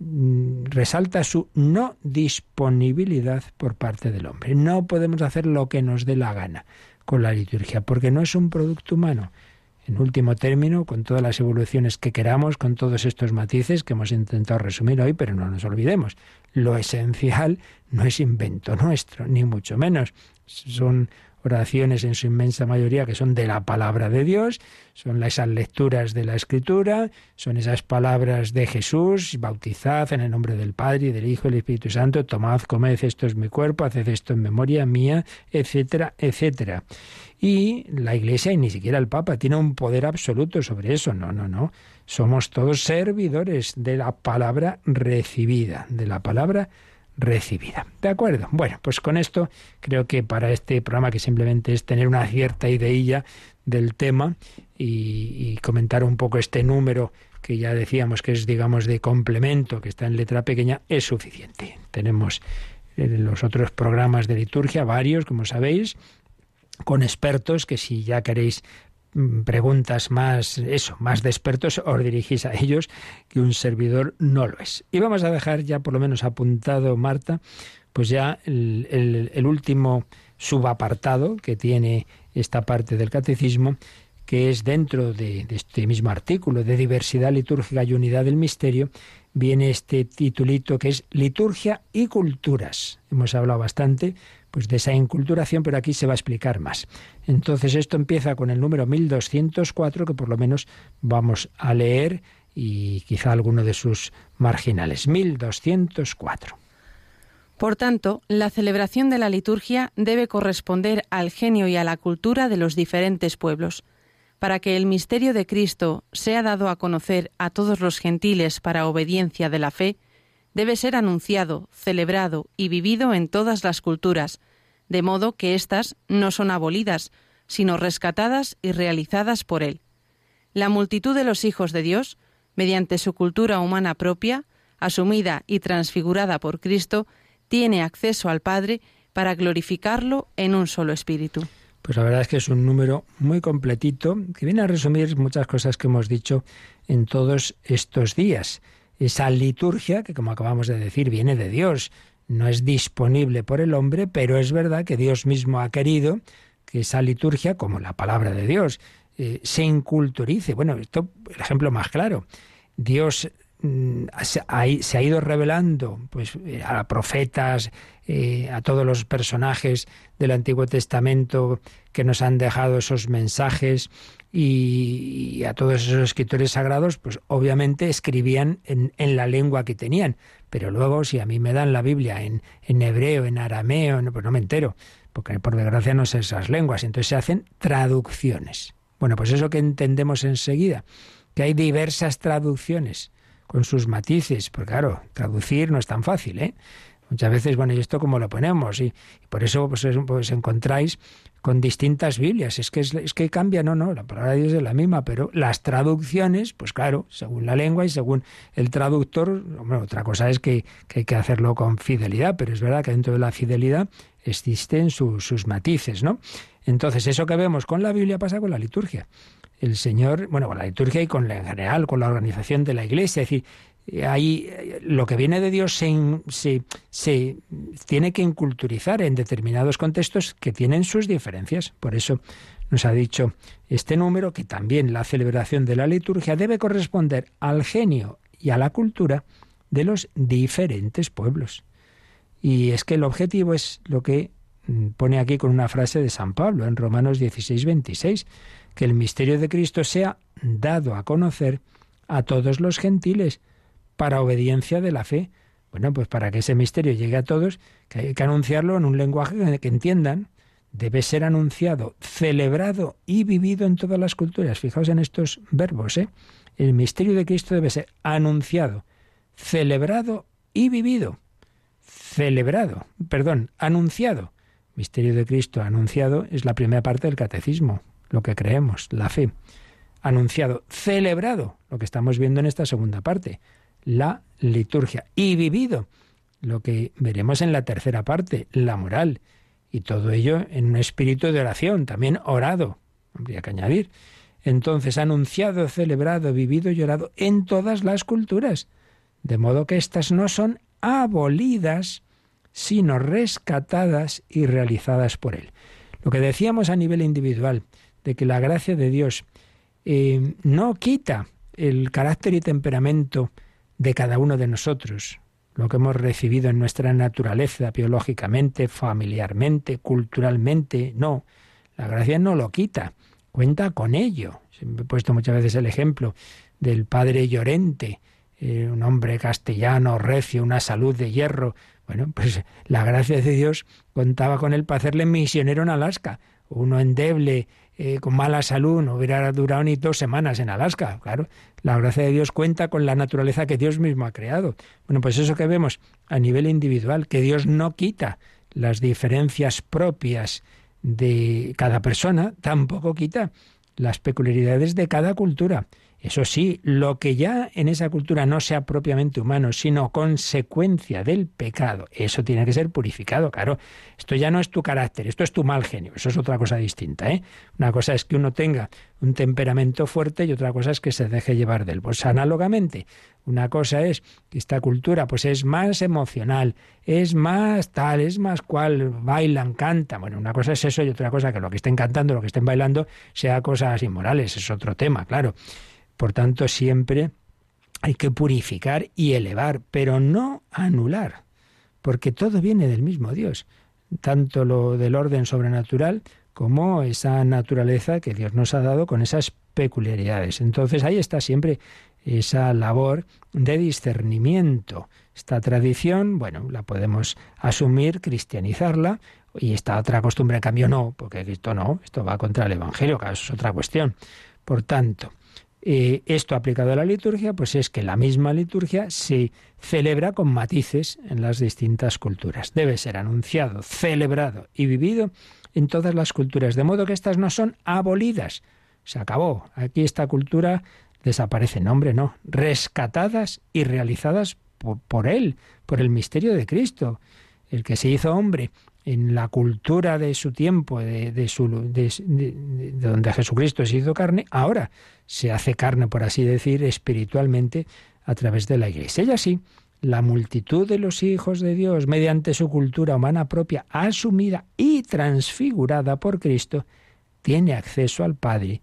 resalta su no disponibilidad por parte del hombre. No podemos hacer lo que nos dé la gana con la liturgia, porque no es un producto humano. En último término, con todas las evoluciones que queramos, con todos estos matices que hemos intentado resumir hoy, pero no nos olvidemos, lo esencial no es invento nuestro, ni mucho menos. Son oraciones en su inmensa mayoría que son de la palabra de Dios, son esas lecturas de la Escritura, son esas palabras de Jesús, bautizad en el nombre del Padre y del Hijo y del Espíritu Santo, tomad, comed, esto es mi cuerpo, haced esto en memoria mía, etcétera, etcétera. Y la Iglesia y ni siquiera el Papa tiene un poder absoluto sobre eso, no, no, no. Somos todos servidores de la palabra recibida, de la palabra recibida. ¿De acuerdo? Bueno, pues con esto creo que para este programa que simplemente es tener una cierta ideilla del tema y, comentar un poco este número que ya decíamos que es digamos de complemento, que está en letra pequeña, es suficiente. Tenemos eh, los otros programas de liturgia, varios, como sabéis, con expertos que si ya queréis preguntas más, eso, más de expertos, os dirigís a ellos, que un servidor no lo es. Y vamos a dejar ya por lo menos apuntado, Marta, pues ya el, el, último subapartado que tiene esta parte del catecismo, que es dentro de, de, este mismo artículo de diversidad litúrgica y unidad del misterio, viene este titulito que es Liturgia y Culturas. Hemos hablado bastante pues de esa inculturación, pero aquí se va a explicar más. Entonces esto empieza con el número 1204 que por lo menos vamos a leer y quizá alguno de sus marginales. 1204. Por tanto, la celebración de la liturgia debe corresponder al genio y a la cultura de los diferentes pueblos. Para que el misterio de Cristo sea dado a conocer a todos los gentiles para obediencia de la fe, debe ser anunciado, celebrado y vivido en todas las culturas, de modo que éstas no son abolidas, sino rescatadas y realizadas por Él. La multitud de los hijos de Dios, mediante su cultura humana propia, asumida y transfigurada por Cristo, tiene acceso al Padre para glorificarlo en un solo espíritu. Pues la verdad es que es un número muy completito que viene a resumir muchas cosas que hemos dicho en todos estos días esa liturgia, que como acabamos de decir, viene de Dios, no es disponible por el hombre, pero es verdad que Dios mismo ha querido que esa liturgia, como la palabra de Dios, eh, se inculturice. Bueno, esto, el ejemplo más claro, Dios mm, se ha ido revelando pues, eh, a profetas, eh, a todos los personajes del Antiguo Testamento que nos han dejado esos mensajes y, a todos esos escritores sagrados, pues obviamente escribían en, la lengua que tenían. Pero luego, si a mí me dan la Biblia en, en hebreo, en arameo, pues no me entero. porque por desgracia no sé esas lenguas, entonces se hacen traducciones. Bueno, pues eso que entendemos enseguida, que hay diversas traducciones con sus matices, porque claro, traducir no es tan fácil, ¿eh? Muchas veces, bueno, ¿y esto cómo lo ponemos? Y, por eso pues, pues, encontráis con distintas Biblias. Es que, es, que cambia, no, no, la palabra de Dios es la misma, pero las traducciones, pues claro, según la lengua y según el traductor, otra cosa es que, hay que hacerlo con fidelidad, pero es verdad que dentro de la fidelidad existen sus matices, ¿no? Entonces, eso que vemos con la Biblia pasa con la liturgia. El Señor, bueno, con la liturgia y con la, en general, con la organización de la Iglesia, es decir, ahí lo que viene de Dios se, se, tiene que inculturizar en determinados contextos que tienen sus diferencias. Por eso nos ha dicho este número que también la celebración de la liturgia debe corresponder al genio y a la cultura de los diferentes pueblos. Y es que el objetivo es lo que mm, pone aquí con una frase de San Pablo en Romanos 16, 26, que el misterio de Cristo sea dado a conocer a todos los gentiles para obediencia de la fe. Bueno, pues para que ese misterio llegue a todos, que hay que anunciarlo en un lenguaje que entiendan. Debe ser anunciado, celebrado y vivido en todas las culturas. Fijaos en estos verbos, ¿eh? El misterio de Cristo debe ser anunciado, celebrado y vivido. Celebrado, perdón, anunciado. Misterio de Cristo anunciado es la primera parte del catecismo, lo que creemos, la fe. Anunciado, celebrado, lo que estamos viendo en esta segunda parte la liturgia y vivido lo que veremos en la tercera parte, la moral, y todo ello en un espíritu de oración, también orado, habría que añadir. Entonces, anunciado, celebrado, vivido y orado en todas las culturas, de modo que éstas no son abolidas, sino rescatadas y realizadas por Él. Lo que decíamos a nivel individual, de que la gracia de Dios eh, no quita el carácter y temperamento de cada uno de nosotros, lo que hemos recibido en nuestra naturaleza, biológicamente, familiarmente, culturalmente, no. La gracia no lo quita, cuenta con ello. Siempre he puesto muchas veces el ejemplo del padre Llorente, eh, un hombre castellano, recio, una salud de hierro. Bueno, pues la gracia de Dios contaba con él para hacerle misionero en Alaska. Uno endeble, eh, con mala salud no hubiera durado ni dos semanas en Alaska. Claro, la gracia de Dios cuenta con la naturaleza que Dios mismo ha creado. Bueno, pues eso que vemos a nivel individual, que Dios no quita las diferencias propias de cada persona, tampoco quita las peculiaridades de cada cultura. Eso sí, lo que ya en esa cultura no sea propiamente humano, sino consecuencia del pecado, eso tiene que ser purificado, claro. Esto ya no es tu carácter, esto es tu mal genio, eso es otra cosa distinta. ¿eh? Una cosa es que uno tenga un temperamento fuerte y otra cosa es que se deje llevar del. Pues análogamente, una cosa es que esta cultura pues es más emocional, es más tal, es más cual, bailan, cantan. Bueno, una cosa es eso y otra cosa que lo que estén cantando, lo que estén bailando, sea cosas inmorales, es otro tema, claro. Por tanto, siempre hay que purificar y elevar, pero no anular, porque todo viene del mismo Dios, tanto lo del orden sobrenatural como esa naturaleza que Dios nos ha dado con esas peculiaridades. Entonces ahí está siempre esa labor de discernimiento. Esta tradición, bueno, la podemos asumir, cristianizarla, y esta otra costumbre, en cambio, no, porque esto no, esto va contra el Evangelio, eso es otra cuestión. Por tanto, esto aplicado a la liturgia, pues es que la misma liturgia se celebra con matices en las distintas culturas. Debe ser anunciado, celebrado y vivido en todas las culturas, de modo que estas no son abolidas. Se acabó. Aquí esta cultura desaparece. No, hombre, no. Rescatadas y realizadas por, por Él, por el misterio de Cristo, el que se hizo hombre en la cultura de su tiempo, de, su, de, donde Jesucristo se hizo carne, ahora se hace carne, por así decir, espiritualmente a través de la Iglesia. Y así, la multitud de los hijos de Dios, mediante su cultura humana propia, asumida y transfigurada por Cristo, tiene acceso al Padre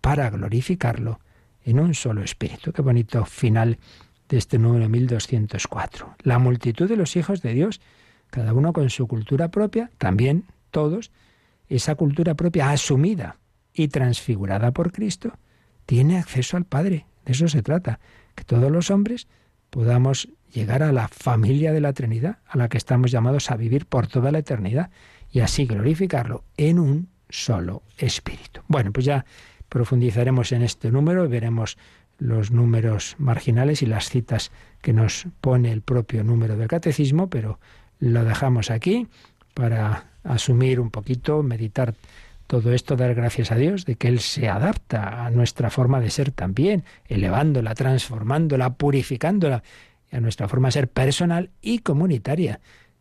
para glorificarlo en un solo espíritu. Qué bonito final de este número 1204. La multitud de los hijos de Dios, cada uno con su cultura propia, también todos, esa cultura propia asumida y transfigurada por Cristo, tiene acceso al Padre. De eso se trata, que todos los hombres podamos llegar a la familia de la Trinidad, a la que estamos llamados a vivir por toda la eternidad. y así glorificarlo en un solo espíritu. Bueno, pues ya profundizaremos en este número y veremos los números marginales y las citas que nos pone el propio número del catecismo, pero lo dejamos aquí para asumir un poquito, meditar todo esto, dar gracias a Dios de que Él se adapta a nuestra forma de ser también, elevándola, transformándola, purificándola, a nuestra forma de ser personal y comunitaria.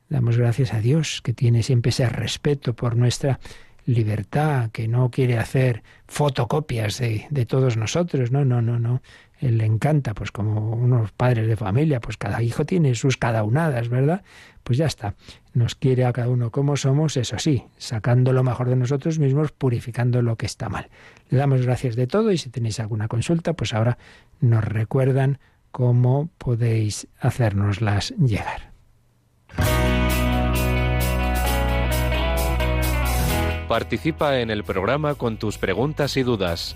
Damos gracias a Dios que tiene siempre ese respeto por nuestra libertad, que no quiere hacer fotocopias de, de todos nosotros. No, no, no, no. Le encanta, pues como unos padres de familia, pues cada hijo tiene sus cadaunadas, ¿verdad? Pues ya está. Nos quiere a cada uno como somos, eso sí, sacando lo mejor de nosotros mismos, purificando lo que está mal. Le damos gracias de todo y si tenéis alguna consulta, pues ahora nos recuerdan cómo podéis hacérnoslas llegar. Participa en el programa con tus preguntas y dudas.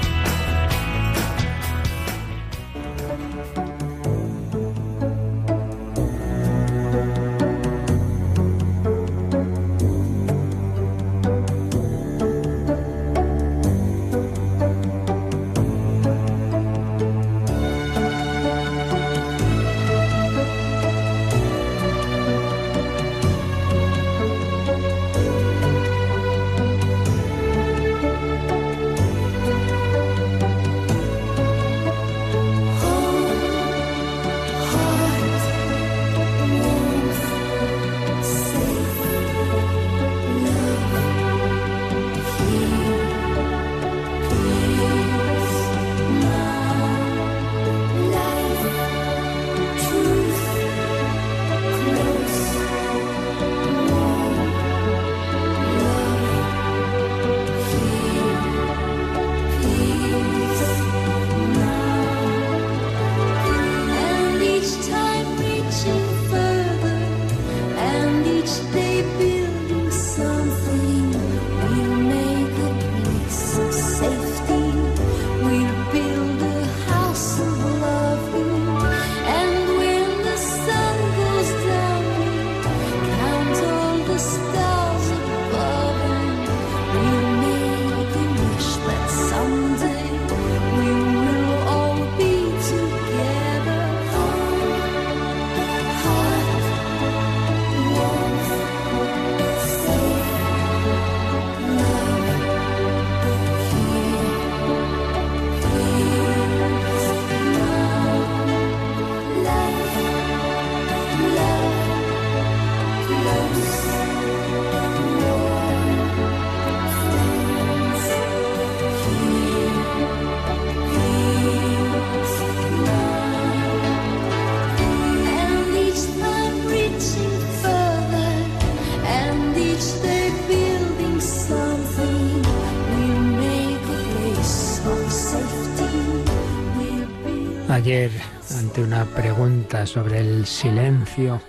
Ante una pregunta sobre el silencio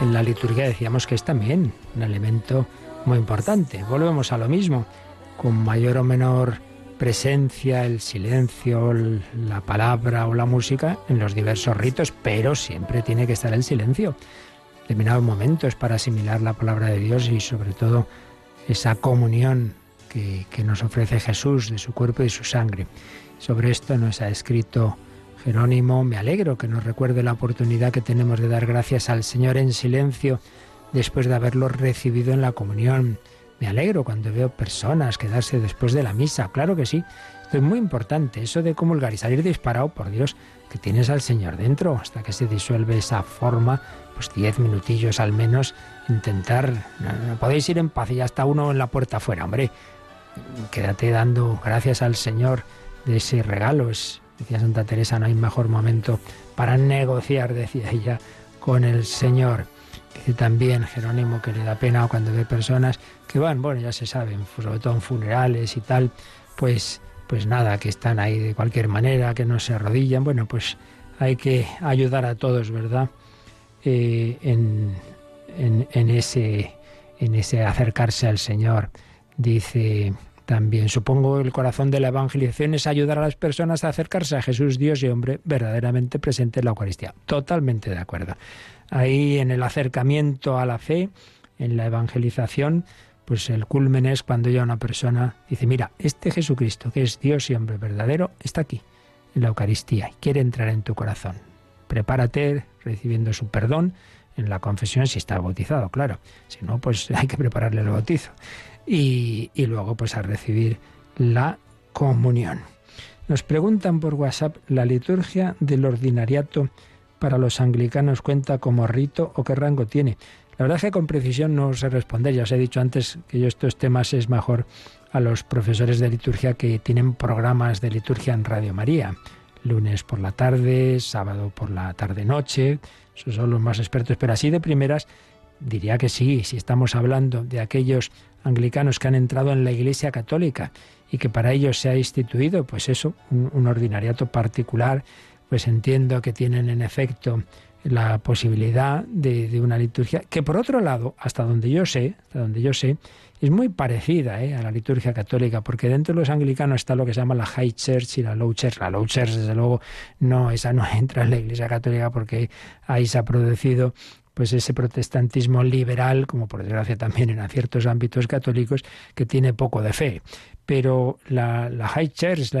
en la liturgia, decíamos que es también un elemento muy importante. Volvemos a lo mismo, con mayor o menor presencia, el silencio, la palabra o la música en los diversos ritos, pero siempre tiene que estar el silencio. Determinados momentos para asimilar la palabra de Dios y sobre todo esa comunión que nos ofrece Jesús de su cuerpo y su sangre. Sobre esto nos ha escrito Jerónimo, me alegro que nos recuerde la oportunidad que tenemos de dar gracias al Señor en silencio después de haberlo recibido en la comunión. Me alegro cuando veo personas quedarse después de la misa. Claro que sí. Esto es muy importante. Eso de comulgar y salir disparado, por Dios, que tienes al Señor dentro hasta que se disuelve esa forma, pues diez minutillos al menos, intentar. No, podéis ir en paz y ya está uno en la puerta afuera, hombre. Quédate dando gracias al Señor de ese regalo. Es Decía Santa Teresa, no hay mejor momento para negociar, decía ella, con el Señor. Dice también Jerónimo que le da pena cuando ve personas que van, bueno, ya se saben, sobre todo en funerales y tal, pues, pues nada, que están ahí de cualquier manera, que no se arrodillan. Bueno, pues hay que ayudar a todos, ¿verdad? Eh, en, en, ese, en ese acercarse al Señor. Dice también, supongo el corazón de la evangelización es ayudar a las personas a acercarse a Jesús, Dios y hombre verdaderamente presente en la Eucaristía. Totalmente de acuerdo. Ahí en el acercamiento a la fe, en la evangelización, pues el culmen es cuando ya una persona dice, mira, este Jesucristo, que es Dios y hombre verdadero, está aquí, en la Eucaristía, y quiere entrar en tu corazón. Prepárate recibiendo su perdón en la confesión si está bautizado, claro. Si no, pues hay que prepararle el bautizo. Y, luego pues a recibir la comunión. Nos preguntan por WhatsApp, ¿la liturgia del ordinariato para los anglicanos cuenta como rito o qué rango tiene? La verdad es que con precisión no sé responder. Ya os he dicho antes que yo estos temas es mejor a los profesores de liturgia que tienen programas de liturgia en Radio María. Lunes por la tarde, sábado por la tarde-noche. Esos son los más expertos. Pero así de primeras diría que sí, si estamos hablando de aquellos anglicanos que han entrado en la Iglesia Católica y que para ellos se ha instituido, pues eso, un, ordinariato particular, pues entiendo que tienen en efecto la posibilidad de, una liturgia que por otro lado, hasta donde yo sé, hasta donde yo sé, es muy parecida ¿eh? a la liturgia católica, porque dentro de los anglicanos está lo que se llama la High Church y la Low Church. La Low Church, desde luego, no, esa no entra en la Iglesia católica porque ahí se ha producido pues ese protestantismo liberal, como por desgracia también en ciertos ámbitos católicos, que tiene poco de fe. Pero la, High Church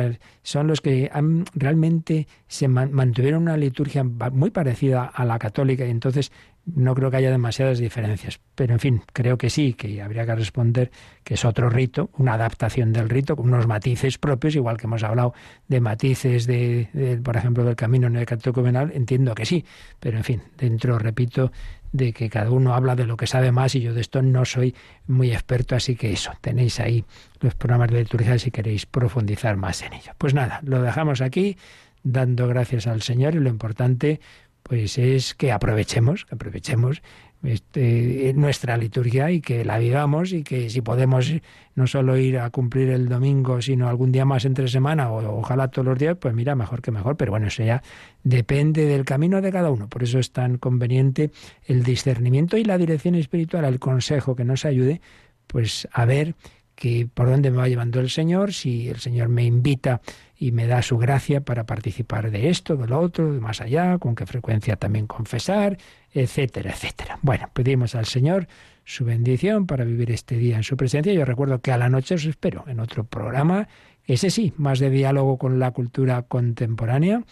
son los que han, realmente se mantuvieron una liturgia muy parecida a la católica y entonces no creo que haya demasiadas diferencias. Pero en fin, creo que sí, que habría que responder que es otro rito, una adaptación del rito, con unos matices propios, igual que hemos hablado de matices de, por ejemplo, del camino en el católico entiendo que sí. Pero en fin, dentro, repito, de que cada uno habla de lo que sabe más y yo de esto no soy muy experto, así que eso, tenéis ahí los programas de liturgia si queréis profundizar más en ello. Pues nada, lo dejamos aquí dando gracias al Señor y lo importante pues es que aprovechemos, que aprovechemos este, nuestra liturgia y que la vivamos y que si podemos no solo ir a cumplir el domingo, sino algún día más entre semana o ojalá todos los días, pues mira, mejor que mejor, pero bueno, eso ya depende del camino de cada uno. Por eso es tan conveniente el discernimiento y la dirección espiritual, el consejo que nos ayude pues a ver que por dónde me va llevando el Señor, si el Señor me invita y me da su gracia para participar de esto, de lo otro, de más allá, con qué frecuencia también confesar, etcétera, etcétera. Bueno, pedimos al Señor su bendición para vivir este día en su presencia. Yo recuerdo que a la noche os espero en otro programa, ese sí, más de diálogo con la cultura contemporánea.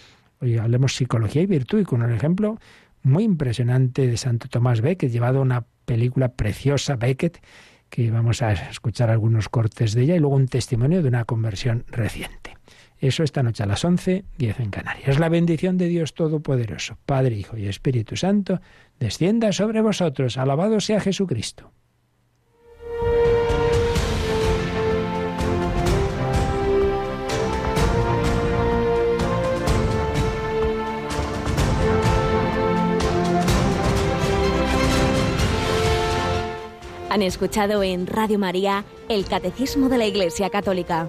Hoy hablemos psicología y virtud y con un ejemplo muy impresionante de Santo Tomás Becket, llevado a una película preciosa, Becket, que vamos a escuchar algunos cortes de ella y luego un testimonio de una conversión reciente. Eso esta noche a las 11, 10 en Canarias. La bendición de Dios Todopoderoso, Padre, Hijo y Espíritu Santo, descienda sobre vosotros. Alabado sea Jesucristo. Han escuchado en Radio María el Catecismo de la Iglesia Católica